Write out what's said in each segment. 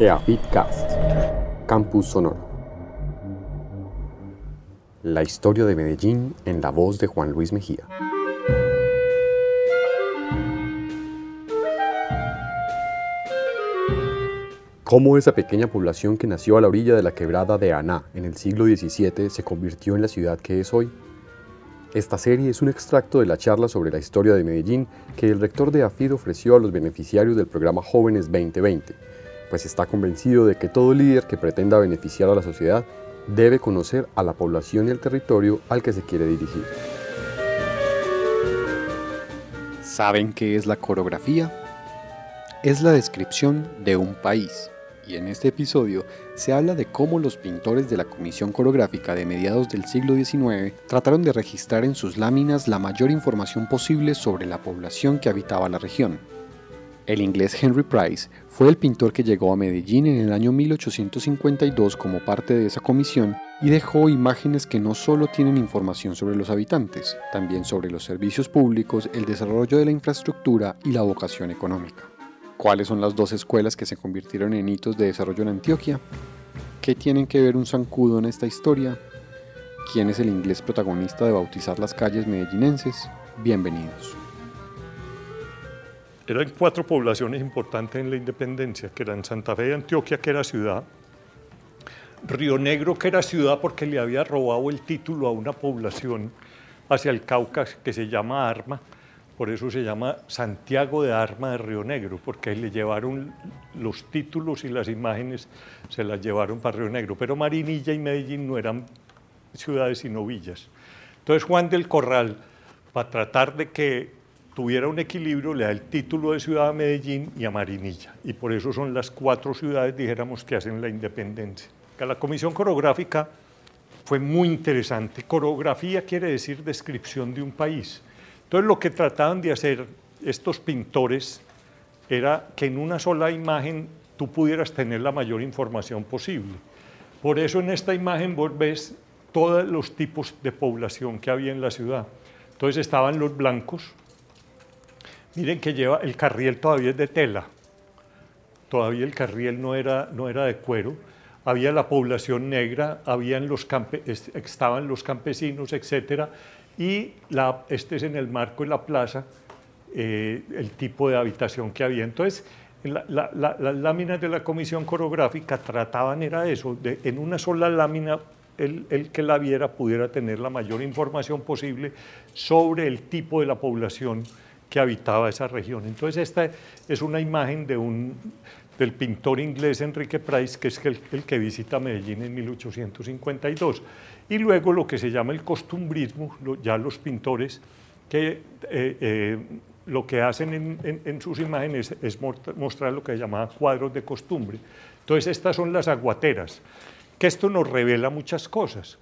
EAFITcast, Campus Sonoro. La historia de Medellín en la voz de Juan Luis Mejía. Cómo esa pequeña población que nació a la orilla de la quebrada de Aná en el siglo XVII se convirtió en la ciudad que es hoy. Esta serie es un extracto de la charla sobre la historia de Medellín que el rector de AFID ofreció a los beneficiarios del programa Jóvenes 2020, pues está convencido de que todo líder que pretenda beneficiar a la sociedad debe conocer a la población y el territorio al que se quiere dirigir. ¿Saben qué es la coreografía? Es la descripción de un país y en este episodio se habla de cómo los pintores de la Comisión Coreográfica de mediados del siglo XIX trataron de registrar en sus láminas la mayor información posible sobre la población que habitaba la región. El inglés Henry Price fue el pintor que llegó a Medellín en el año 1852 como parte de esa comisión y dejó imágenes que no solo tienen información sobre los habitantes, también sobre los servicios públicos, el desarrollo de la infraestructura y la vocación económica. ¿Cuáles son las dos escuelas que se convirtieron en hitos de desarrollo en Antioquia? ¿Qué tienen que ver un zancudo en esta historia? ¿Quién es el inglés protagonista de bautizar las calles medellinenses? Bienvenidos. Eran cuatro poblaciones importantes en la independencia, que eran Santa Fe de Antioquia, que era ciudad, Río Negro, que era ciudad porque le había robado el título a una población hacia el Cauca que se llama Arma, por eso se llama Santiago de Arma de Río Negro, porque le llevaron los títulos y las imágenes, se las llevaron para Río Negro. Pero Marinilla y Medellín no eran ciudades sino villas. Entonces Juan del Corral, para tratar de que tuviera un equilibrio, le da el título de ciudad a Medellín y a Marinilla. Y por eso son las cuatro ciudades, dijéramos, que hacen la independencia. La comisión coreográfica fue muy interesante. Coreografía quiere decir descripción de un país. Entonces lo que trataban de hacer estos pintores era que en una sola imagen tú pudieras tener la mayor información posible. Por eso en esta imagen vos ves todos los tipos de población que había en la ciudad. Entonces estaban los blancos. Miren que lleva el carriel todavía es de tela. Todavía el carriel no era, no era de cuero. Había la población negra, habían los estaban los campesinos, etcétera y este es en el marco de la plaza, eh, el tipo de habitación que había. Entonces, las láminas de la comisión coreográfica trataban era eso, en una sola lámina el, el, que la viera pudiera tener la mayor información posible sobre el tipo de la población que habitaba esa región. Entonces esta es una imagen de un, del pintor inglés Enrique Price, que es el, el que visita Medellín en 1852. Y luego lo que se llama el costumbrismo, ya los pintores que eh, eh, lo que hacen en, sus imágenes es mostrar lo que se llama cuadros de costumbre. Entonces estas son las aguateras, que esto nos revela muchas cosas.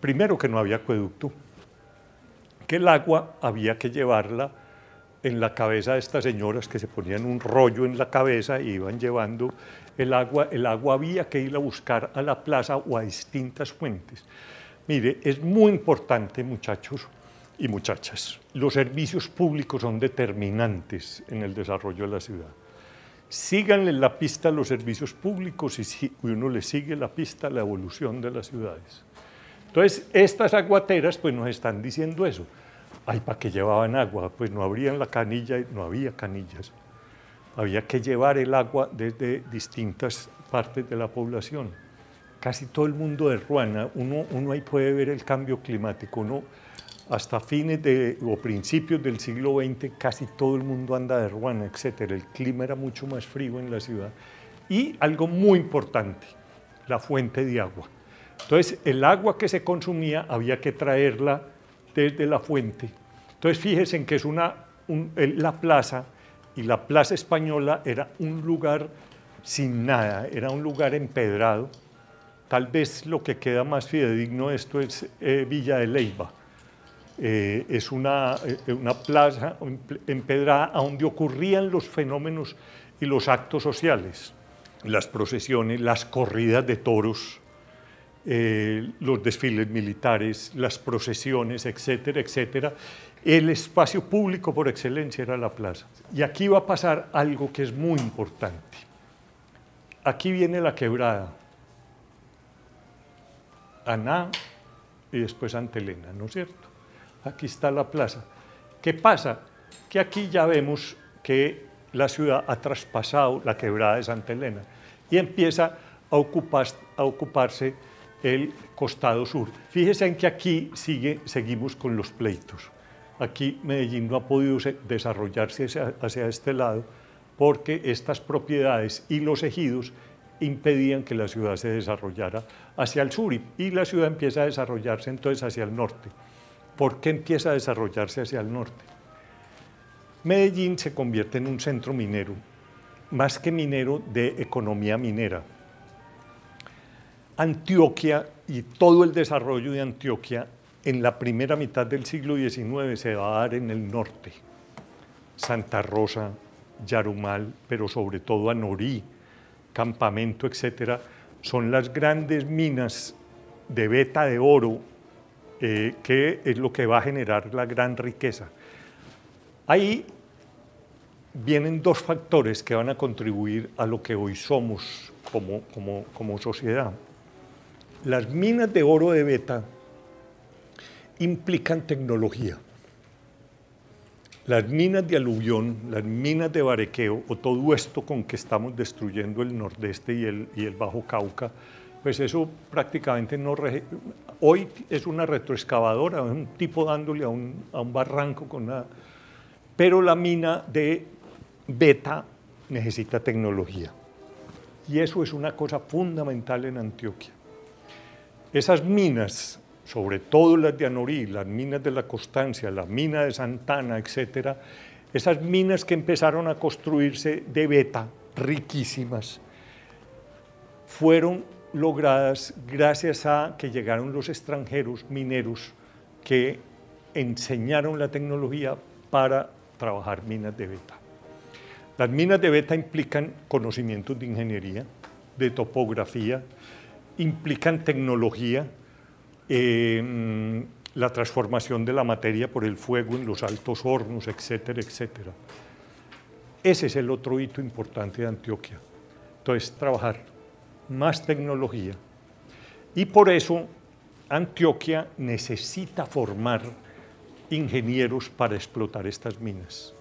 Primero que no había acueducto, que el agua había que llevarla en la cabeza de estas señoras que se ponían un rollo en la cabeza y iban llevando el agua, el agua había que ir a buscar a la plaza o a distintas fuentes. Mire, es muy importante, muchachos y muchachas, los servicios públicos son determinantes en el desarrollo de la ciudad. Síganle la pista a los servicios públicos y si uno le sigue la pista a la evolución de las ciudades. Entonces, estas aguateras pues nos están diciendo eso. Ay, ¿para qué llevaban agua? Pues no abrían la canilla, no había canillas había que llevar el agua desde distintas partes de la población. Casi todo el mundo de Ruana, uno, uno ahí puede ver el cambio climático, uno hasta fines de, o principios del siglo XX casi todo el mundo anda de Ruana, etc. El clima era mucho más frío en la ciudad. Y algo muy importante, la fuente de agua. Entonces, el agua que se consumía había que traerla desde la fuente. Entonces, fíjense en que es una, la plaza y la Plaza Española era un lugar sin nada, era un lugar empedrado. Tal vez lo que queda más fidedigno de esto es eh, Villa de Leiva. Eh, es una, eh, una plaza empedrada donde ocurrían los fenómenos y los actos sociales, las procesiones, las corridas de toros, los desfiles militares, las procesiones, etcétera, etcétera, el espacio público por excelencia era la plaza. Y aquí va a pasar algo que es muy importante. aquí viene la quebrada. Aná y después Antelena, ¿no es cierto? Aquí está la plaza. ¿Qué pasa? Que aquí ya vemos que la ciudad ha traspasado la quebrada de Santa Elena y empieza a, a ocuparse el costado sur. Fíjese en que aquí sigue, seguimos con los pleitos. Aquí Medellín no ha podido desarrollarse hacia, este lado porque estas propiedades y los ejidos impedían que la ciudad se desarrollara hacia el sur y, la ciudad empieza a desarrollarse entonces hacia el norte. ¿Por qué empieza a desarrollarse hacia el norte? Medellín se convierte en un centro minero, más que minero de economía minera. Antioquia y todo el desarrollo de Antioquia en la primera mitad del siglo XIX se va a dar en el norte. Santa Rosa, Yarumal, pero sobre todo Anorí, Campamento, etcétera, son las grandes minas de beta de oro eh, que es lo que va a generar la gran riqueza. Ahí vienen dos factores que van a contribuir a lo que hoy somos como, como, como sociedad. Las minas de oro de beta implican tecnología. Las minas de aluvión, las minas de barequeo, o todo esto con que estamos destruyendo el nordeste y el, y el Bajo Cauca, pues eso prácticamente no... Hoy es una retroexcavadora, un tipo dándole a un, a un barranco con nada. Pero la mina de beta necesita tecnología. Y eso es una cosa fundamental en Antioquia. Esas minas sobre todo las de Anorí, las minas de la Constancia, la mina de Santana, etcétera, esas minas que empezaron a construirse de beta, riquísimas, fueron logradas gracias a que llegaron los extranjeros mineros que enseñaron la tecnología para trabajar minas de beta. Las minas de beta implican conocimientos de ingeniería, de topografía, implican tecnología, la transformación de la materia por el fuego en los altos hornos, etcétera, etcétera. Ese es el otro hito importante de Antioquia. Entonces, trabajar más tecnología. Y por eso Antioquia necesita formar ingenieros para explotar estas minas.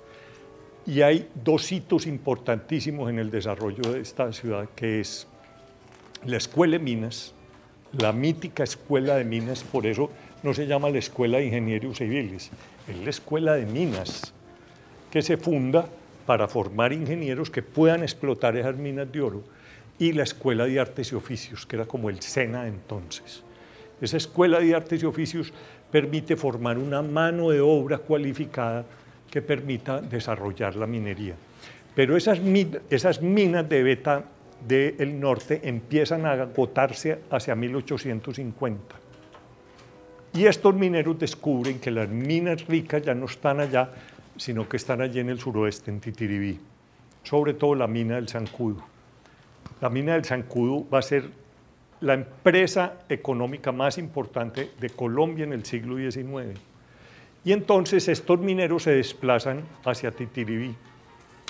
Y hay dos hitos importantísimos en el desarrollo de esta ciudad, que es la Escuela de Minas, la mítica escuela de minas, por eso no se llama la Escuela de Ingenieros Civiles, es la Escuela de Minas, que se funda para formar ingenieros que puedan explotar esas minas de oro, y la Escuela de Artes y Oficios, que era como el SENA entonces. Esa Escuela de Artes y Oficios permite formar una mano de obra cualificada que permita desarrollar la minería. Pero esas, minas de beta del norte empiezan a agotarse hacia 1850. Y estos mineros descubren que las minas ricas ya no están allá, sino que están allí en el suroeste, en Titiribí, sobre todo la mina del Zancudo. La mina del Zancudo va a ser la empresa económica más importante de Colombia en el siglo XIX. Y entonces estos mineros se desplazan hacia Titiribí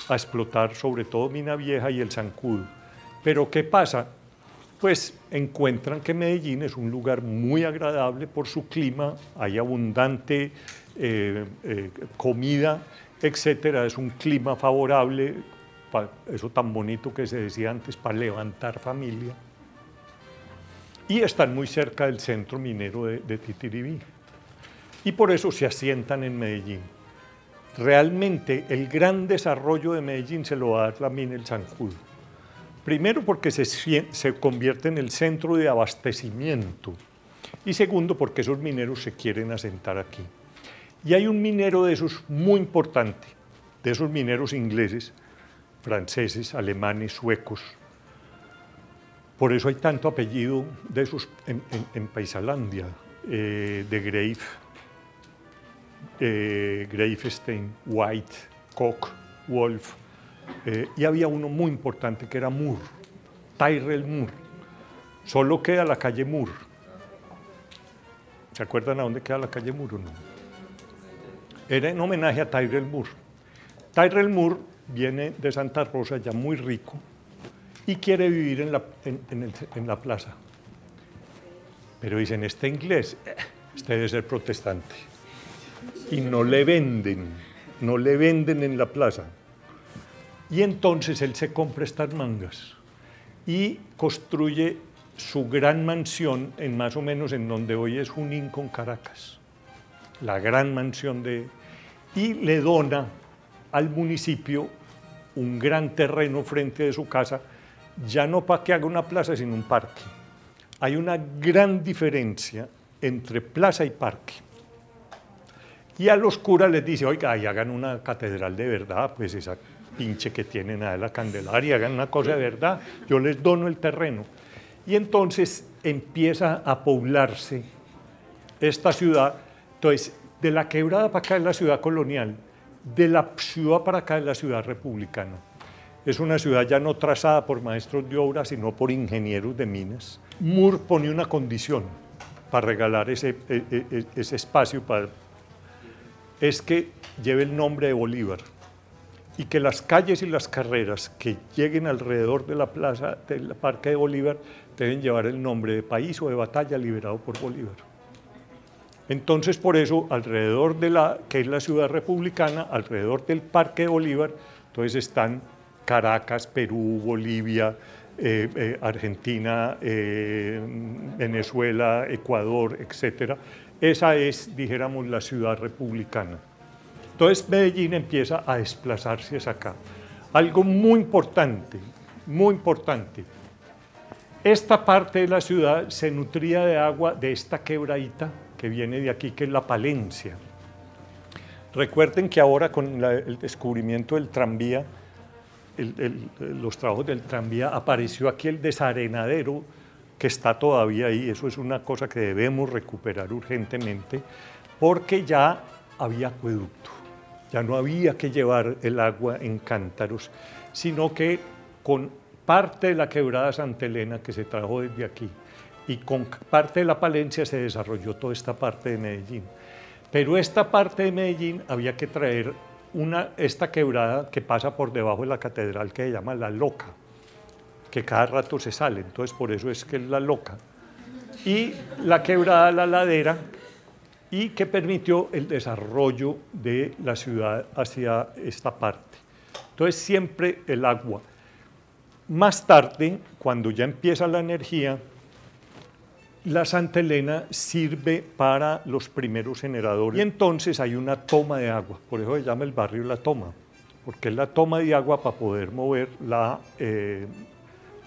a explotar sobre todo Mina Vieja y el Zancudo. Pero ¿qué pasa? Pues encuentran que Medellín es un lugar muy agradable por su clima, hay abundante eh, eh, comida, etcétera, es un clima favorable, eso tan bonito que se decía antes, para levantar familia. Y están muy cerca del centro minero de, Titiribí. Y por eso se asientan en Medellín. Realmente el gran desarrollo de Medellín se lo va a dar la mina El Primero porque se, se convierte en el centro de abastecimiento y segundo porque esos mineros se quieren asentar aquí. Y hay un minero de esos muy importante, de esos mineros ingleses, franceses, alemanes, suecos. Por eso hay tanto apellido de esos en, Paisalandia, eh, de Grave, eh, Gravestein, White, Koch, Wolf, eh, y había uno muy importante que era Moore, Tyrell Moore. Solo queda la calle Moore. ¿Se acuerdan a dónde queda la calle Moore o no? Era en homenaje a Tyrell Moore. Tyrell Moore viene de Santa Rosa, ya muy rico, y quiere vivir en la, en, la plaza. Pero dicen, este inglés, este debe ser protestante. Y no le venden, no le venden en la plaza. Y entonces él se compra estas mangas y construye su gran mansión en más o menos en donde hoy es Junín con Caracas, la gran mansión de... y le dona al municipio un gran terreno frente de su casa, ya no para que haga una plaza, sino un parque. Hay una gran diferencia entre plaza y parque. Y a los curas les dice, oiga, hagan una catedral de verdad, pues esa pinche que tienen ahí la Candelaria, hagan una cosa de verdad, yo les dono el terreno. Y entonces empieza a poblarse esta ciudad. Entonces, de la quebrada para acá es la ciudad colonial, de la ciudad para acá es la ciudad republicana. Es una ciudad ya no trazada por maestros de obra, sino por ingenieros de minas. Moore pone una condición para regalar ese, e, e, e, ese espacio, para, es que lleve el nombre de Bolívar y que las calles y las carreras que lleguen alrededor de la plaza del Parque de Bolívar deben llevar el nombre de país o de batalla liberado por Bolívar. Entonces, por eso, alrededor de la que es la ciudad republicana, alrededor del Parque de Bolívar, entonces están Caracas, Perú, Bolivia, eh, eh, Argentina, eh, Venezuela, Ecuador, etc. Esa es, dijéramos, la ciudad republicana. Entonces Medellín empieza a desplazarse hacia acá. Algo muy importante, muy importante. Esta parte de la ciudad se nutría de agua de esta quebradita que viene de aquí, que es la Palencia. Recuerden que ahora con el descubrimiento del tranvía, los trabajos del tranvía, apareció aquí el desarenadero que está todavía ahí. Eso es una cosa que debemos recuperar urgentemente porque ya había acueducto. Ya no había que llevar el agua en cántaros, sino que con parte de la quebrada Santa Elena que se trajo desde aquí y con parte de la Palencia se desarrolló toda esta parte de Medellín. Pero esta parte de Medellín había que traer una, esta quebrada que pasa por debajo de la catedral que se llama La Loca, que cada rato se sale, entonces por eso es que es La Loca. Y la quebrada La Ladera, y que permitió el desarrollo de la ciudad hacia esta parte. Entonces siempre el agua. Más tarde, cuando ya empieza la energía, la Santa Elena sirve para los primeros generadores y entonces hay una toma de agua, por eso se llama el barrio La Toma, porque es la toma de agua para poder mover la, eh,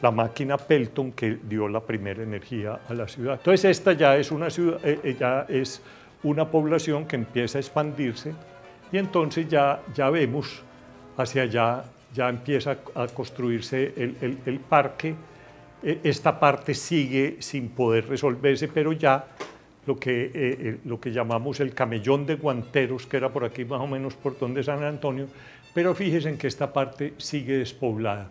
la máquina Pelton que dio la primera energía a la ciudad. Entonces esta ya es una ciudad, eh, eh, ya es una población que empieza a expandirse y entonces ya, ya vemos hacia allá, ya empieza a construirse el, el, parque. E, esta parte sigue sin poder resolverse, pero ya lo que, eh, eh, lo que llamamos el camellón de guanteros, que era por aquí más o menos por donde San Antonio, pero fíjense en que esta parte sigue despoblada,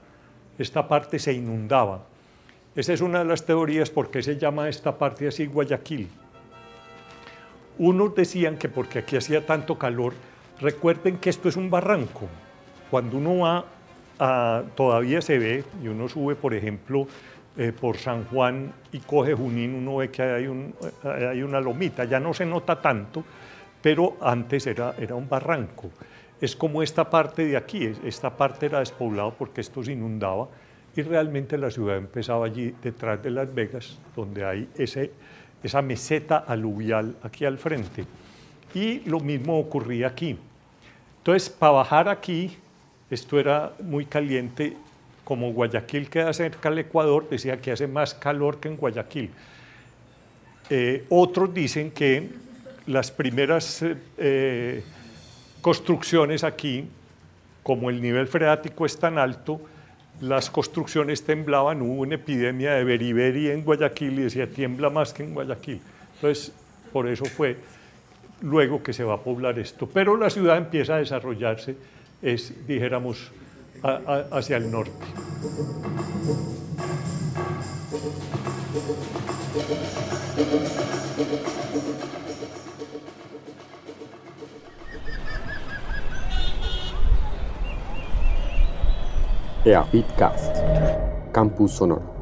esta parte se inundaba. Esa es una de las teorías por qué se llama esta parte así Guayaquil. Unos decían que porque aquí hacía tanto calor, recuerden que esto es un barranco. Cuando uno va, todavía se ve, y uno sube, por ejemplo, eh, por San Juan y coge Junín, uno ve que hay, un, hay una lomita, ya no se nota tanto, pero antes era, era un barranco. Es como esta parte de aquí, esta parte era despoblado porque esto se inundaba y realmente la ciudad empezaba allí detrás de Las Vegas, donde hay ese esa meseta aluvial aquí al frente. Y lo mismo ocurría aquí. Entonces, para bajar aquí, esto era muy caliente, como Guayaquil queda cerca al Ecuador, decía que hace más calor que en Guayaquil. Eh, otros dicen que las primeras eh, construcciones aquí, como el nivel freático es tan alto, las construcciones temblaban, hubo una epidemia de beriberi en Guayaquil y decía tiembla más que en Guayaquil. Entonces, por eso fue luego que se va a poblar esto. Pero la ciudad empieza a desarrollarse, es, dijéramos, hacia el norte. EAFITcast. Campus Sonoro.